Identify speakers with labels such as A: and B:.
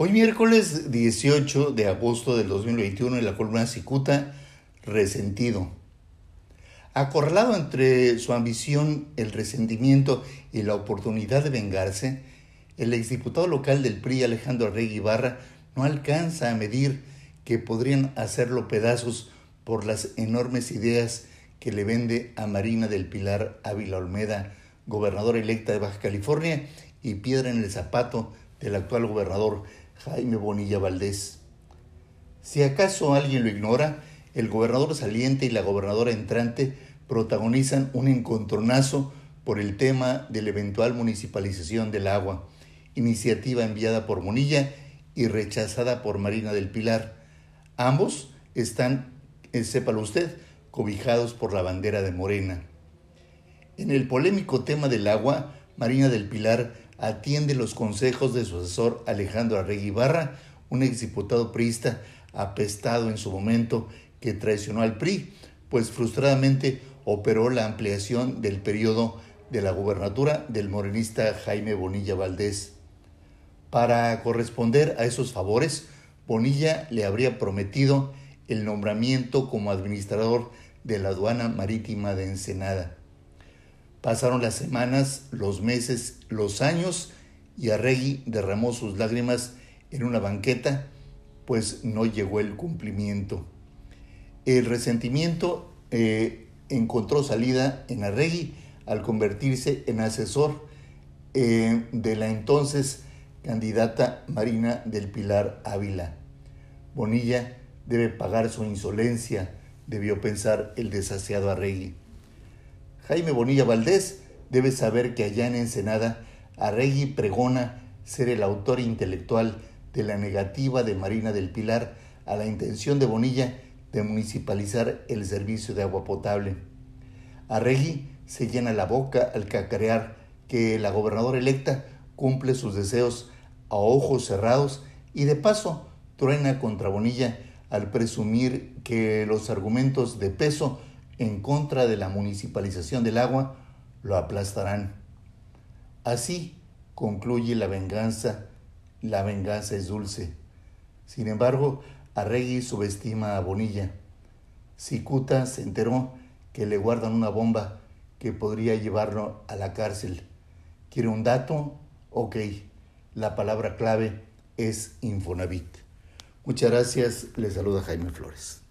A: Hoy miércoles 18 de agosto del 2021 en la columna Cicuta, resentido. Acorralado entre su ambición, el resentimiento y la oportunidad de vengarse, el exdiputado local del PRI Alejandro Arregui Ibarra no alcanza a medir que podrían hacerlo pedazos por las enormes ideas que le vende a Marina del Pilar Ávila Olmeda, gobernadora electa de Baja California y piedra en el zapato del actual gobernador Jaime Bonilla Valdés. Si acaso alguien lo ignora, el gobernador saliente y la gobernadora entrante protagonizan un encontronazo por el tema de la eventual municipalización del agua, iniciativa enviada por Bonilla y rechazada por Marina del Pilar. Ambos están, eh, sépalo usted, cobijados por la bandera de Morena. En el polémico tema del agua, Marina del Pilar atiende los consejos de su asesor Alejandro Arregui Barra, un exdiputado priista apestado en su momento que traicionó al PRI, pues frustradamente operó la ampliación del periodo de la gubernatura del morenista Jaime Bonilla Valdés. Para corresponder a esos favores, Bonilla le habría prometido el nombramiento como administrador de la aduana marítima de Ensenada. Pasaron las semanas, los meses, los años y Arregui derramó sus lágrimas en una banqueta, pues no llegó el cumplimiento. El resentimiento eh, encontró salida en Arregui al convertirse en asesor eh, de la entonces candidata Marina del Pilar Ávila. Bonilla debe pagar su insolencia, debió pensar el desasiado Arregui. Jaime Bonilla Valdés debe saber que allá en Ensenada, Arregui pregona ser el autor intelectual de la negativa de Marina del Pilar a la intención de Bonilla de municipalizar el servicio de agua potable. Arregui se llena la boca al cacarear que la gobernadora electa cumple sus deseos a ojos cerrados y de paso truena contra Bonilla al presumir que los argumentos de peso en contra de la municipalización del agua lo aplastarán. Así concluye la venganza, la venganza es dulce. Sin embargo, Arregui subestima a Bonilla. Cicuta se enteró que le guardan una bomba que podría llevarlo a la cárcel. ¿Quiere un dato? Ok. La palabra clave es Infonavit. Muchas gracias. Le saluda Jaime Flores.